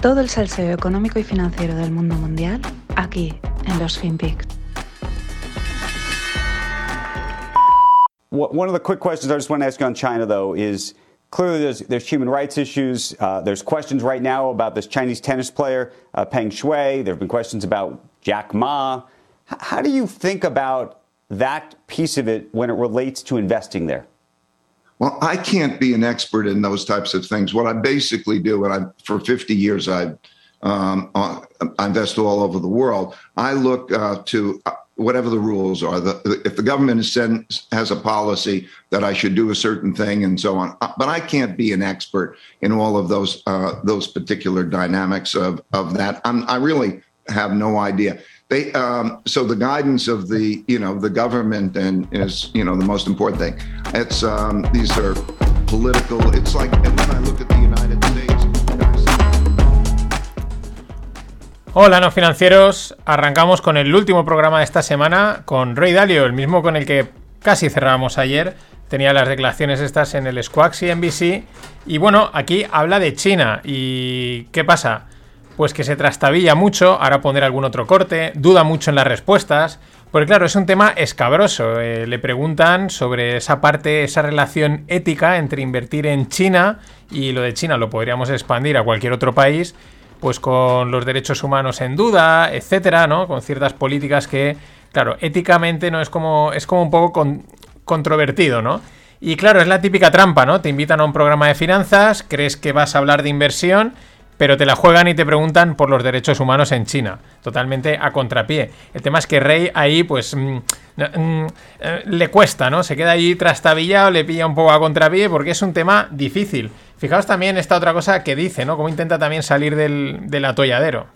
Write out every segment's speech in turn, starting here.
Todo el salseo económico y financiero del mundo mundial aquí en los FinPix. One of the quick questions I just want to ask you on China, though, is clearly there's, there's human rights issues. Uh, there's questions right now about this Chinese tennis player, uh, Peng Shui. There have been questions about Jack Ma. H- how do you think about that piece of it when it relates to investing there? Well, I can't be an expert in those types of things. What I basically do, and I for 50 years I um, uh, I invest all over the world. I look uh, to uh, whatever the rules are. The, if the government sends, has a policy that I should do a certain thing and so on, uh, but I can't be an expert in all of those uh, those particular dynamics of of that. I'm, I really have no idea. They um, so the guidance of the you know the government and is you know the most important thing. It's um, these are political. It's like when I look at the United States. Hola, no financieros. Arrancamos con el último programa de esta semana con Ray Dalio, el mismo con el que casi cerrábamos ayer. Tenía las declaraciones estas en el Squawk NBC. Y bueno, aquí habla de China. ¿Y qué pasa? pues que se trastabilla mucho, ahora pondré algún otro corte, duda mucho en las respuestas, porque claro, es un tema escabroso. Eh, le preguntan sobre esa parte, esa relación ética entre invertir en China y lo de China lo podríamos expandir a cualquier otro país, pues con los derechos humanos en duda, etcétera, ¿no? Con ciertas políticas que, claro, éticamente no es como es como un poco controvertido, ¿no? Y claro, es la típica trampa, ¿no? Te invitan a un programa de finanzas, crees que vas a hablar de inversión pero te la juegan y te preguntan por los derechos humanos en China, totalmente a contrapié. El tema es que Rey ahí, pues, mm, mm, eh, le cuesta, ¿no? Se queda ahí trastabillado, le pilla un poco a contrapié porque es un tema difícil. Fijaos también esta otra cosa que dice, ¿no? Cómo intenta también salir del, del atolladero.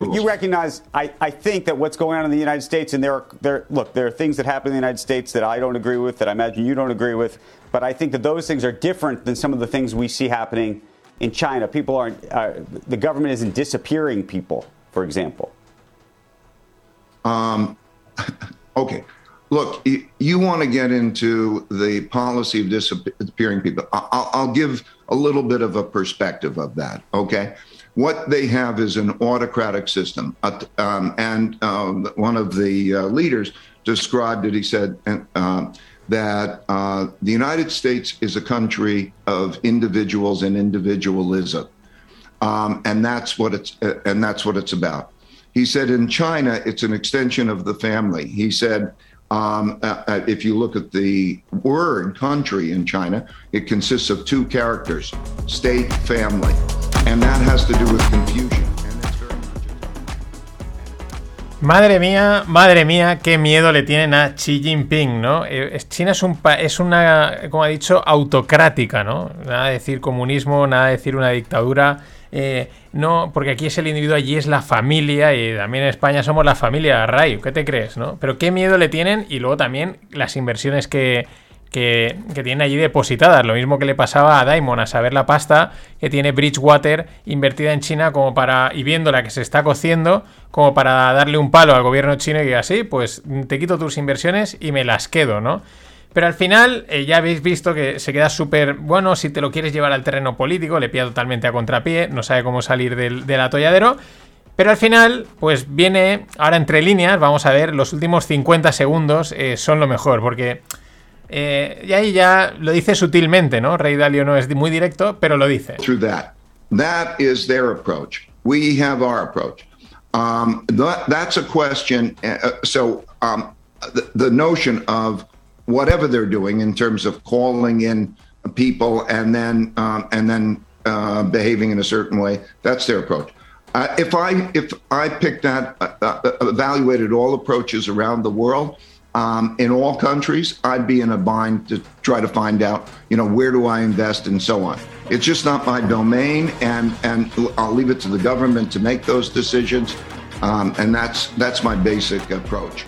You recognize, I, I think that what's going on in the United States, and there are, there, look, there are things that happen in the United States that I don't agree with, that I imagine you don't agree with, but I think that those things are different than some of the things we see happening in China, people aren't, uh, the government isn't disappearing people, for example? Um, okay. Look, you want to get into the policy of disappearing people. I'll, give a little bit of a perspective of that, okay? What they have is an autocratic system. Um, and um, one of the uh, leaders described it. He said, uh, that uh, the United States is a country of individuals and individualism, um, and that's what it's uh, and that's what it's about. He said in China, it's an extension of the family. He said. Um, uh, uh if you look at the word country in China, it consists of two characters state, family. And that has to do with confusion. Madre mía, madre mía, qué miedo le tienen a Xi Jinping, ¿no? Eh, China es, un es una, como ha dicho, autocrática, ¿no? Nada de decir comunismo, nada de decir una dictadura. Eh, no, porque aquí es el individuo, allí es la familia y también en España somos la familia, Ray, ¿qué te crees, no? Pero qué miedo le tienen y luego también las inversiones que, que, tiene allí depositadas. Lo mismo que le pasaba a Daimon, a saber la pasta que tiene Bridgewater invertida en China como para, y viéndola que se está cociendo, como para darle un palo al gobierno chino y que así, pues te quito tus inversiones y me las quedo, ¿no? Pero al final eh, ya habéis visto que se queda súper bueno si te lo quieres llevar al terreno político, le pilla totalmente a contrapié, no sabe cómo salir del, atolladero. Pero al final, pues viene, ahora entre líneas, vamos a ver, los últimos 50 segundos eh, son lo mejor, porque Eh, y ahí ya lo dice sutilmente, ¿no? Rey Dalio no es muy directo, pero lo dice. Through that. That is their approach. We have our approach. Um, that, that's a question. Uh, so um, the, the notion of whatever they're doing in terms of calling in people and then um, and then uh, behaving in a certain way, that's their approach. Uh, if I if I picked that, uh, uh evaluated all approaches around the world, um, in all countries, I'd be in a bind to try to find out, you know, where do I invest and so on. It's just not my domain, and and I'll leave it to the government to make those decisions, um, and that's that's my basic approach.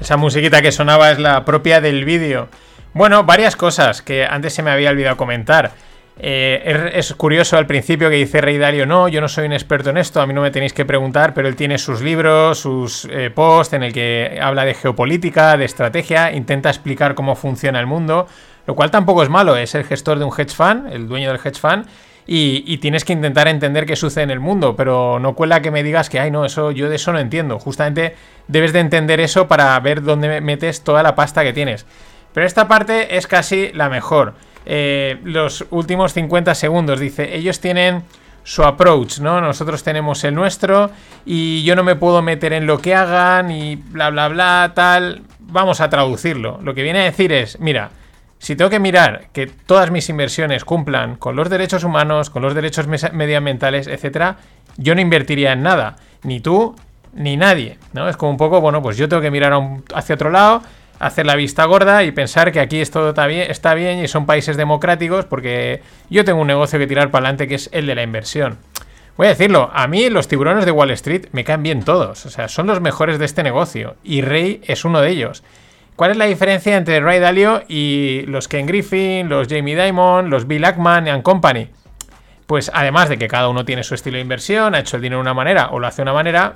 Esa musiquita que sonaba es la propia del vídeo. Bueno, varias cosas que antes se me había olvidado comentar. Eh, es, curioso al principio que dice Rey Dario, no, yo no soy un experto en esto, a mí no me tenéis que preguntar, pero él tiene sus libros, sus eh, posts en el que habla de geopolítica, de estrategia, intenta explicar cómo funciona el mundo, lo cual tampoco es malo, es el gestor de un hedge fund, el dueño del hedge fund, y, tienes que intentar entender qué sucede en el mundo, pero no cuela que me digas que, ay, no, eso yo de eso no entiendo. Justamente debes de entender eso para ver dónde metes toda la pasta que tienes. Pero esta parte es casi la mejor. Eh, los últimos 50 segundos, dice, ellos tienen su approach, ¿no? Nosotros tenemos el nuestro y yo no me puedo meter en lo que hagan y bla, bla, bla, tal. Vamos a traducirlo. Lo que viene a decir es, mira, si tengo que mirar que todas mis inversiones cumplan con los derechos humanos, con los derechos medioambientales, etcétera, yo no invertiría en nada, ni tú ni nadie, ¿no? Es como un poco, bueno, pues yo tengo que mirar hacia otro lado, hacer la vista gorda y pensar que aquí esto está bien, y son países democráticos porque yo tengo un negocio que tirar para adelante que es el de la inversión. Voy a decirlo, a mí los tiburones de Wall Street me caen bien todos, o sea, son los mejores de este negocio y Rey es uno de ellos. ¿Cuál es la diferencia entre Ray Dalio y los Ken Griffin, los Jamie Dimon, los Bill Ackman and Company? Pues además de que cada uno tiene su estilo de inversión, ha hecho el dinero de una manera o lo hace de una manera,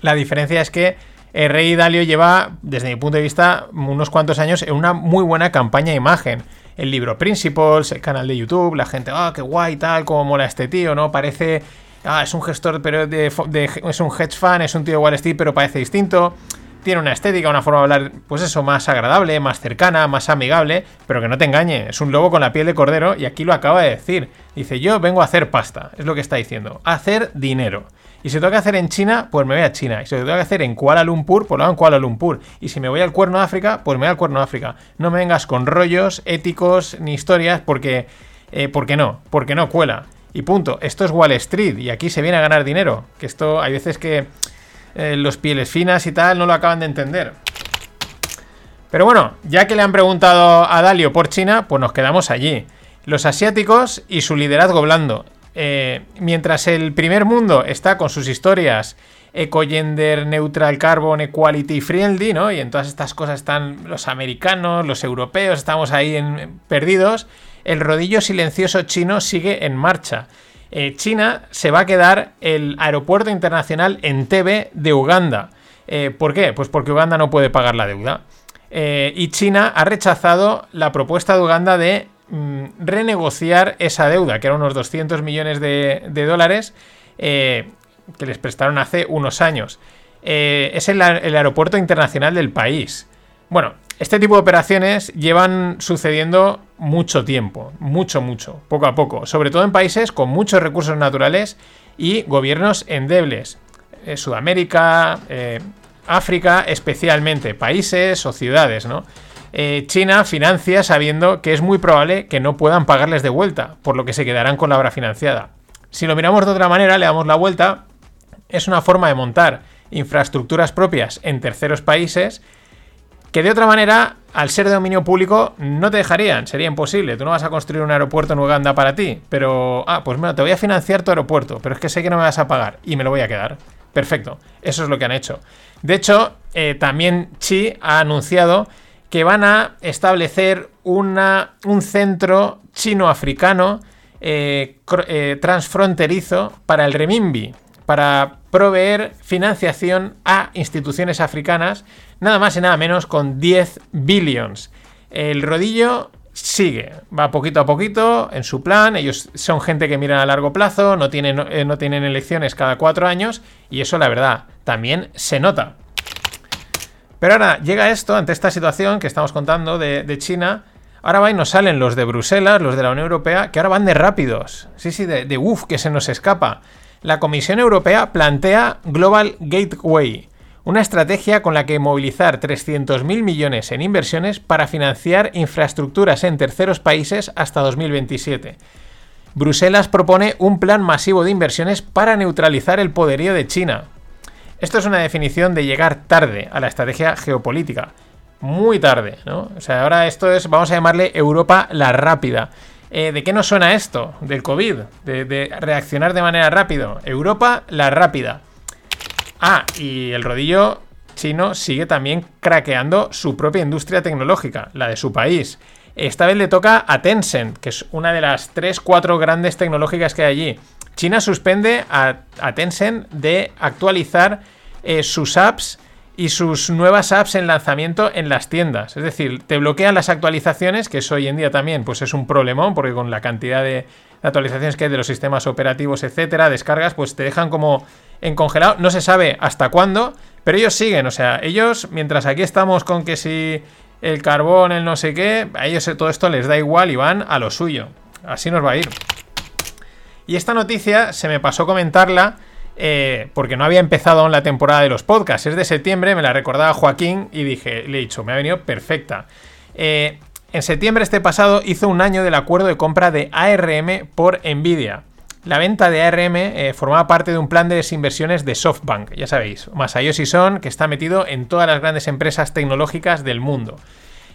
la diferencia es que el Rey Dalio lleva, desde mi punto de vista, unos cuantos años en una muy buena campaña de imagen. El libro Principles, el canal de YouTube, la gente, ah, qué guay, tal, cómo mola este tío, ¿no? Parece, ah, es un gestor, pero de, es un hedge fund, es un tío de Wall Street, pero parece distinto tiene una estética, una forma de hablar, pues eso, más agradable, más cercana, más amigable, pero que no te engañe, es un lobo con la piel de cordero y aquí lo acaba de decir. Dice, yo vengo a hacer pasta, es lo que está diciendo, hacer dinero. Y si tengo que hacer en China, pues me voy a China. Y si tengo que hacer en Kuala Lumpur, pues lo hago en Kuala Lumpur. Y si me voy al Cuerno de África, pues me voy al Cuerno de África. No me vengas con rollos éticos ni historias porque... Eh, porque no, porque no cuela. Y punto. Esto es Wall Street y aquí se viene a ganar dinero. Que esto hay veces que eh, los pieles finas y tal, no lo acaban de entender. Pero bueno, ya que le han preguntado a Dalio por China, pues nos quedamos allí. Los asiáticos y su liderazgo blando. Eh, mientras el primer mundo está con sus historias eco-gender, neutral carbon, equality friendly, ¿no? Y en todas estas cosas están los americanos, los europeos, estamos ahí en, perdidos. El rodillo silencioso chino sigue en marcha. Eh, China se va a quedar el aeropuerto internacional en TV de Uganda. Eh, ¿Por qué? Pues porque Uganda no puede pagar la deuda. Eh, y China ha rechazado la propuesta de Uganda de mm, renegociar esa deuda, que eran unos 200 millones de, dólares que les prestaron hace unos años. es el aeropuerto internacional del país. Bueno, este tipo de operaciones llevan sucediendo mucho tiempo, mucho, mucho, poco a poco, sobre todo en países con muchos recursos naturales y gobiernos endebles. Eh, Sudamérica, eh, África especialmente, países o ciudades, ¿no? Eh, China financia sabiendo que es muy probable que no puedan pagarles de vuelta, por lo que se quedarán con la obra financiada. Si lo miramos de otra manera, le damos la vuelta, es una forma de montar infraestructuras propias en terceros países que de otra manera, al ser de dominio público, no te dejarían, sería imposible. Tú no vas a construir un aeropuerto en Uganda para ti, pero, ah, pues mira, te voy a financiar tu aeropuerto, pero es que sé que no me vas a pagar y me lo voy a quedar. Perfecto, eso es lo que han hecho. De hecho, eh, también Chi ha anunciado que van a establecer una, un centro chino-africano eh, eh, transfronterizo para el renminbi, para proveer financiación a instituciones africanas nada más y nada menos con 10 billions. El rodillo sigue, va poquito a poquito en su plan, ellos son gente que miran a largo plazo, no tienen, eh, no tienen elecciones cada cuatro años y eso la verdad también se nota. Pero ahora llega esto, ante esta situación que estamos contando de, China, ahora va y nos salen los de Bruselas, los de la Unión Europea, que ahora van de rápidos. Sí, sí, de, de uff, que se nos escapa. La Comisión Europea plantea Global Gateway, una estrategia con la que movilizar 300.000 millones en inversiones para financiar infraestructuras en terceros países hasta 2027. Bruselas propone un plan masivo de inversiones para neutralizar el poderío de China. Esto es una definición de llegar tarde a la estrategia geopolítica. Muy tarde, ¿no? O sea, ahora esto es, vamos a llamarle Europa la rápida. Eh, ¿De qué nos suena esto? Del COVID, de, reaccionar de manera rápida. Europa la rápida. Ah, y el rodillo chino sigue también craqueando su propia industria tecnológica, la de su país. Esta vez le toca a Tencent, que es una de las 3-4 grandes tecnológicas que hay allí. China suspende a, Tencent de actualizar eh, sus apps y sus nuevas apps en lanzamiento en las tiendas. Es decir, te bloquean las actualizaciones, que eso hoy en día también pues es un problemón, porque con la cantidad de, actualizaciones que hay de los sistemas operativos, etcétera, descargas, pues te dejan como en congelado. No se sabe hasta cuándo, pero ellos siguen. O sea, ellos, mientras aquí estamos con que si el carbón, el no sé qué, a ellos todo esto les da igual y van a lo suyo. Así nos va a ir. Y esta noticia se me pasó comentarla eh, porque no había empezado aún la temporada de los podcasts. Es de septiembre, me la recordaba Joaquín y dije, le he dicho, me ha venido perfecta. Eh, en septiembre este pasado hizo un año del acuerdo de compra de ARM por Nvidia. La venta de ARM eh, formaba parte de un plan de desinversiones de SoftBank, ya sabéis, Masayoshi Son, que está metido en todas las grandes empresas tecnológicas del mundo.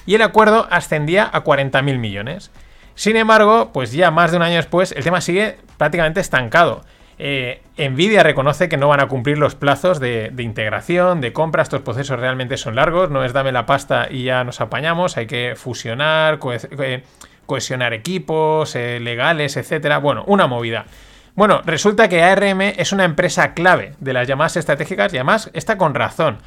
Y el acuerdo ascendía a 40.000 millones. Sin embargo, pues ya más de un año después, el tema sigue prácticamente estancado. Eh, Nvidia reconoce que no van a cumplir los plazos de, integración, de compra. Estos procesos realmente son largos. No es dame la pasta y ya nos apañamos. Hay que fusionar, eh, cohesionar equipos eh, legales, etcétera. Bueno, una movida. Bueno, resulta que ARM es una empresa clave de las llamadas estratégicas y además está con razón.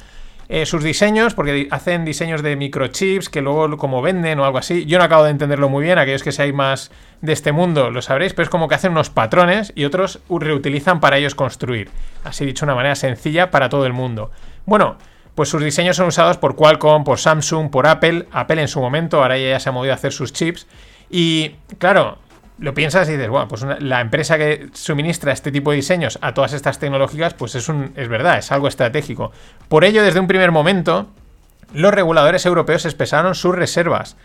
Eh, sus diseños, porque hacen diseños de microchips que luego como venden o algo así. Yo no acabo de entenderlo muy bien, aquellos que seáis más de este mundo lo sabréis, pero es como que hacen unos patrones y otros reutilizan para ellos construir. Así dicho, una manera sencilla para todo el mundo. Bueno, pues sus diseños son usados por Qualcomm, por Samsung, por Apple. Apple en su momento, ahora ya se ha movido a hacer sus chips. Y claro, lo piensas y dices, bueno, pues la empresa que suministra este tipo de diseños a todas estas tecnológicas, pues es, un, es verdad, es algo estratégico. Por ello, desde un primer momento, los reguladores europeos expresaron sus reservas.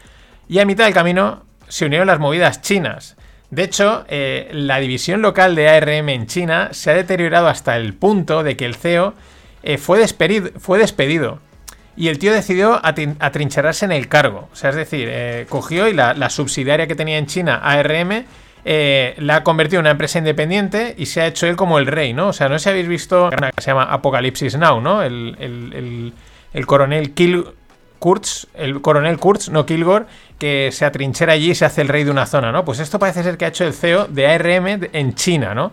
Y a mitad del camino se unieron las movidas chinas. De hecho, eh, la división local de ARM en China se ha deteriorado hasta el punto de que el CEO eh, fue, despedido, fue despedido y el tío decidió atrincherarse en el cargo. O sea, es decir, eh, cogió y la, subsidiaria que tenía en China, ARM, eh, la ha convertido en una empresa independiente y se ha hecho él como el rey, ¿no? O sea, no sé si habéis visto una que se llama Apocalipsis Now, ¿no? El, coronel Kill el coronel Kurtz, no Kilgore, que se atrinchera allí y se hace el rey de una zona, ¿no? Pues esto parece ser que ha hecho el CEO de ARM en China, ¿no?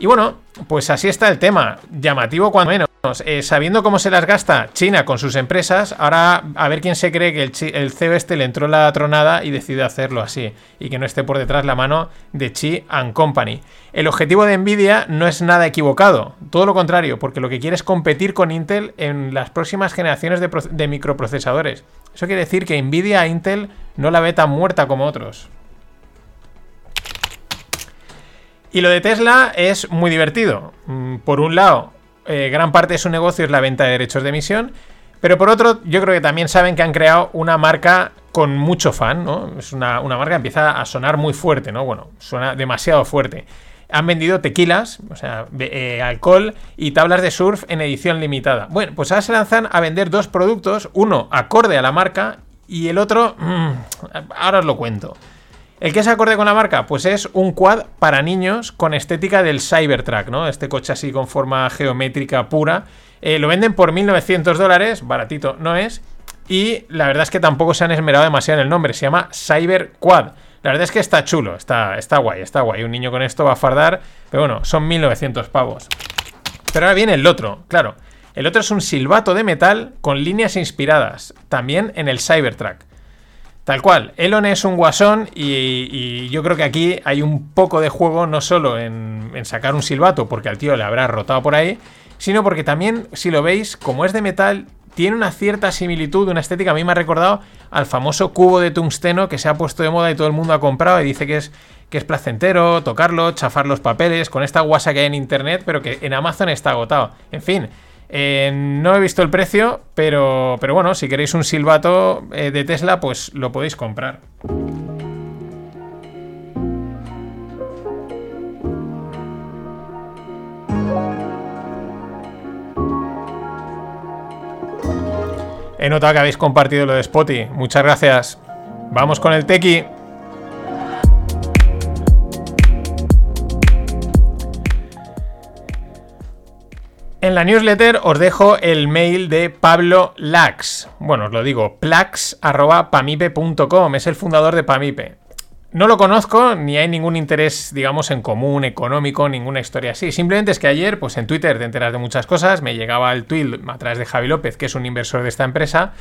Y bueno, pues así está el tema. Llamativo cuando menos. Eh, sabiendo cómo se las gasta China con sus empresas, ahora a ver quién se cree que el, CEO este le entró la tronada y decide hacerlo así. Y que no esté por detrás la mano de Chi and Company. El objetivo de Nvidia no es nada equivocado. Todo lo contrario, porque lo que quiere es competir con Intel en las próximas generaciones de, de microprocesadores. Eso quiere decir que Nvidia a Intel no la ve tan muerta como otros. Y lo de Tesla es muy divertido. Mm, por un lado, eh, gran parte de su negocio es la venta de derechos de emisión, pero por otro, yo creo que también saben que han creado una marca con mucho fan, ¿no? Es una, marca que empieza a sonar muy fuerte, ¿no? Bueno, suena demasiado fuerte. Han vendido tequilas, o sea, eh, alcohol y tablas de surf en edición limitada. Bueno, pues ahora se lanzan a vender dos productos, uno acorde a la marca y el otro, mm, ahora os lo cuento. ¿El que es acorde con la marca? Pues es un quad para niños con estética del Cybertruck, ¿no? Este coche así con forma geométrica pura. Eh, lo venden por 1.900 dólares, baratito no es. Y la verdad es que tampoco se han esmerado demasiado en el nombre, se llama Cyber Quad. La verdad es que está chulo, está, está guay, está guay. Un niño con esto va a fardar, pero bueno, son 1.900 pavos. Pero ahora viene el otro, claro. El otro es un silbato de metal con líneas inspiradas, también en el Cybertruck. Tal cual, Elon es un guasón y, yo creo que aquí hay un poco de juego no solo en, sacar un silbato porque al tío le habrá rotado por ahí, sino porque también, si lo veis, como es de metal, tiene una cierta similitud, una estética, a mí me ha recordado al famoso cubo de tungsteno que se ha puesto de moda y todo el mundo ha comprado y dice que es, que es placentero tocarlo, chafar los papeles, con esta guasa que hay en internet, pero que en Amazon está agotado. En fin, eh, no he visto el precio, pero, pero bueno, si queréis un silbato eh, de Tesla, pues lo podéis comprar. He notado que habéis compartido lo de Spotty. Muchas gracias. Vamos con el Tequi. En la newsletter os dejo el mail de Pablo Lax. Bueno, os lo digo, plax.pamipe.com. Es el fundador de Pamipe. no lo conozco, ni hay ningún interés, digamos, en común, económico, ninguna historia así. Simplemente es que ayer, pues en Twitter te enteras de muchas cosas. Me llegaba el tweet a través de Javi López, que es un inversor de esta empresa.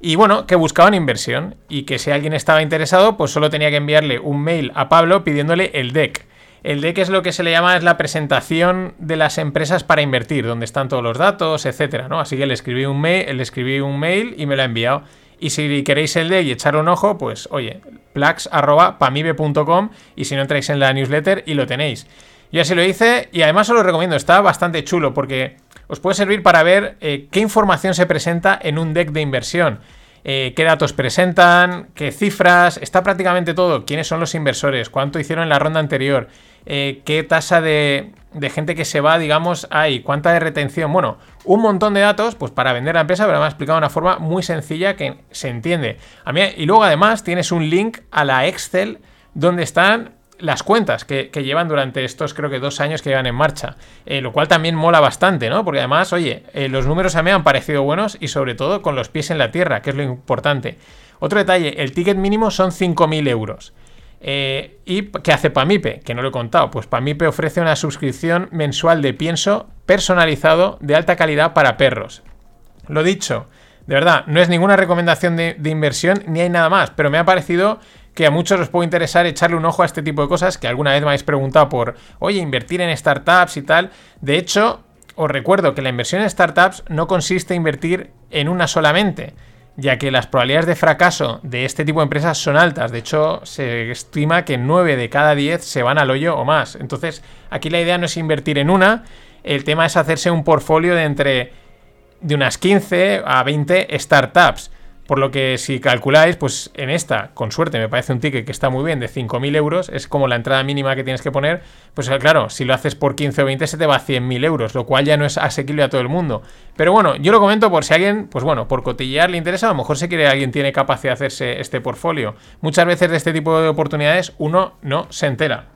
Y bueno, que buscaban inversión. Y que si alguien estaba interesado, pues solo tenía que enviarle un mail a Pablo pidiéndole el deck. El deck es lo que se le llama es la presentación de las empresas para invertir, donde están todos los datos, etcétera, ¿no? Así que le escribí un mail, le escribí un mail y me lo ha enviado. Y si queréis el deck y echarle un ojo, pues oye, plax.pamibe.com y si no entráis en la newsletter y lo tenéis. Yo así lo hice y además os lo recomiendo, está bastante chulo porque os puede servir para ver eh, qué información se presenta en un deck de inversión. Eh, qué datos presentan, qué cifras, está prácticamente todo, quiénes son los inversores, cuánto hicieron en la ronda anterior, eh, qué tasa de, gente que se va, digamos, hay, cuánta de retención. Bueno, un montón de datos, pues para vender la empresa, pero me ha explicado de una forma muy sencilla que se entiende. A mí, y luego además tienes un link a la Excel donde están las cuentas que, llevan durante estos creo que dos años que llevan en marcha, eh, lo cual también mola bastante, ¿no? Porque además, oye, eh, los números a mí han parecido buenos y sobre todo con los pies en la tierra, que es lo importante. Otro detalle, el ticket mínimo son 5.000 euros. Eh, ¿Y qué hace Pamipe? Que no lo he contado. Pues Pamipe ofrece una suscripción mensual de pienso personalizado de alta calidad para perros. Lo dicho, de verdad, no es ninguna recomendación de, inversión ni hay nada más, pero me ha parecido que a muchos os puede interesar echarle un ojo a este tipo de cosas que alguna vez me habéis preguntado por, oye, invertir en startups y tal. De hecho, os recuerdo que la inversión en startups no consiste en invertir en una solamente ya que las probabilidades de fracaso de este tipo de empresas son altas. De hecho, se estima que 9 de cada 10 se van al hoyo o más. Entonces, aquí la idea no es invertir en una, el tema es hacerse un portfolio de entre de unas 15 a 20 startups. Por lo que si calculáis, pues en esta, con suerte, me parece un ticket que está muy bien, de 5.000 euros, es como la entrada mínima que tienes que poner, pues claro, si lo haces por 15 o 20 se te va a 100.000 euros, lo cual ya no es asequible a todo el mundo. Pero bueno, yo lo comento por si alguien, pues bueno, por cotillear le interesa, a lo mejor si quiere alguien tiene capacidad de hacerse este portfolio. Muchas veces de este tipo de oportunidades uno no se entera.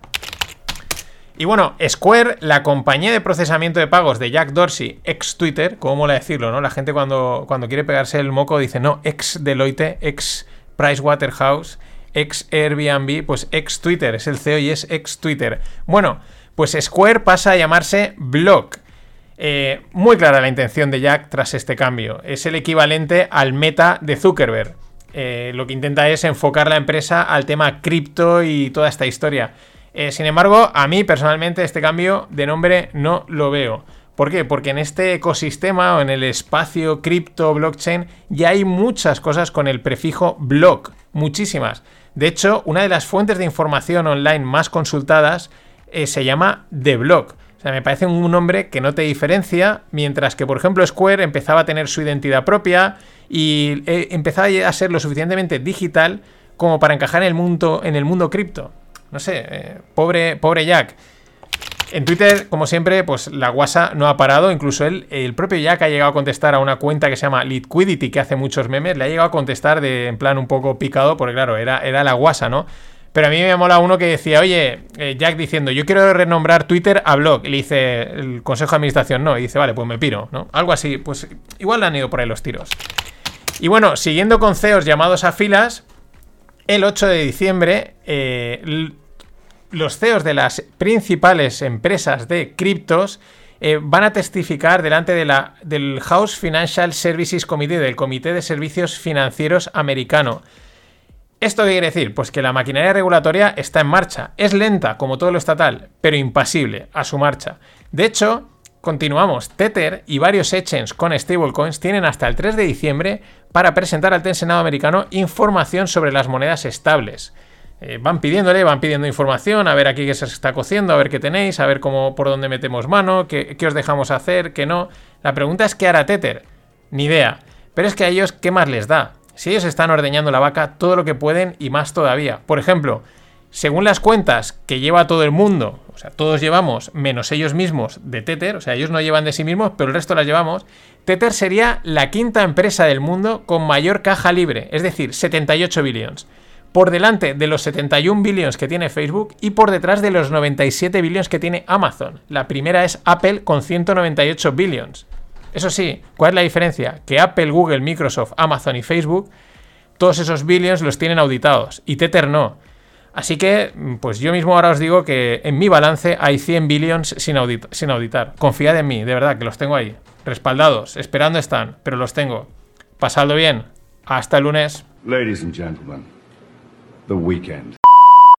Y bueno, Square, la compañía de procesamiento de pagos de Jack Dorsey, ex Twitter, como mola decirlo, ¿no? La gente cuando, cuando quiere pegarse el moco dice, no, ex Deloitte, ex Pricewaterhouse, ex Airbnb, pues ex Twitter, es el CEO y es ex Twitter. Bueno, pues Square pasa a llamarse Block. Eh, muy clara la intención de Jack tras este cambio. Es el equivalente al meta de Zuckerberg. Eh, lo que intenta es enfocar la empresa al tema cripto y toda esta historia. Eh, sin embargo, a mí personalmente este cambio de nombre no lo veo. ¿Por qué? Porque en este ecosistema o en el espacio cripto blockchain ya hay muchas cosas con el prefijo block, muchísimas. De hecho, una de las fuentes de información online más consultadas eh, se llama The Block. O sea, me parece un nombre que no te diferencia, mientras que, por ejemplo, Square empezaba a tener su identidad propia y eh, empezaba a ser lo suficientemente digital como para encajar en el mundo, en el mundo cripto no sé, eh, pobre, pobre Jack. En Twitter, como siempre, pues la guasa no ha parado. Incluso él, el propio Jack ha llegado a contestar a una cuenta que se llama Liquidity, que hace muchos memes. Le ha llegado a contestar de, en plan un poco picado, porque claro, era, era la guasa, ¿no? Pero a mí me mola uno que decía, oye, eh, Jack diciendo, yo quiero renombrar Twitter a blog. Y le dice el consejo de administración, no. Y dice, vale, pues me piro, ¿no? Algo así. Pues igual le han ido por ahí los tiros. Y bueno, siguiendo con CEOs llamados a filas, el 8 de diciembre, eh, los CEOs de las principales empresas de criptos eh, van a testificar delante de la, del House Financial Services Committee, del Comité de Servicios Financieros americano. ¿Esto qué quiere decir? Pues que la maquinaria regulatoria está en marcha. Es lenta, como todo lo estatal, pero impasible a su marcha. De hecho, continuamos. Tether y varios exchanges con stablecoins tienen hasta el 3 de diciembre para presentar al Senado americano información sobre las monedas estables. Eh, van pidiéndole, van pidiendo información, a ver aquí qué se está cociendo, a ver qué tenéis, a ver cómo por dónde metemos mano, qué, os dejamos hacer, qué no. La pregunta es qué hará Tether. Ni idea. Pero es que a ellos, ¿qué más les da? Si ellos están ordeñando la vaca todo lo que pueden y más todavía. Por ejemplo, según las cuentas que lleva todo el mundo, o sea, todos llevamos, menos ellos mismos, de Tether, o sea, ellos no llevan de sí mismos, pero el resto las llevamos, Tether sería la quinta empresa del mundo con mayor caja libre, es decir, 78 billones por delante de los 71 billones que tiene Facebook y por detrás de los 97 billones que tiene Amazon. La primera es Apple con 198 billones. Eso sí, ¿cuál es la diferencia? Que Apple, Google, Microsoft, Amazon y Facebook, todos esos billones los tienen auditados y Tether no. Así que, pues yo mismo ahora os digo que en mi balance hay 100 billions sin, sin auditar. Confiad en mí, de verdad, que los tengo ahí. Respaldados, esperando están, pero los tengo. Pasadlo bien. Hasta el lunes. Ladies and gentlemen, the weekend.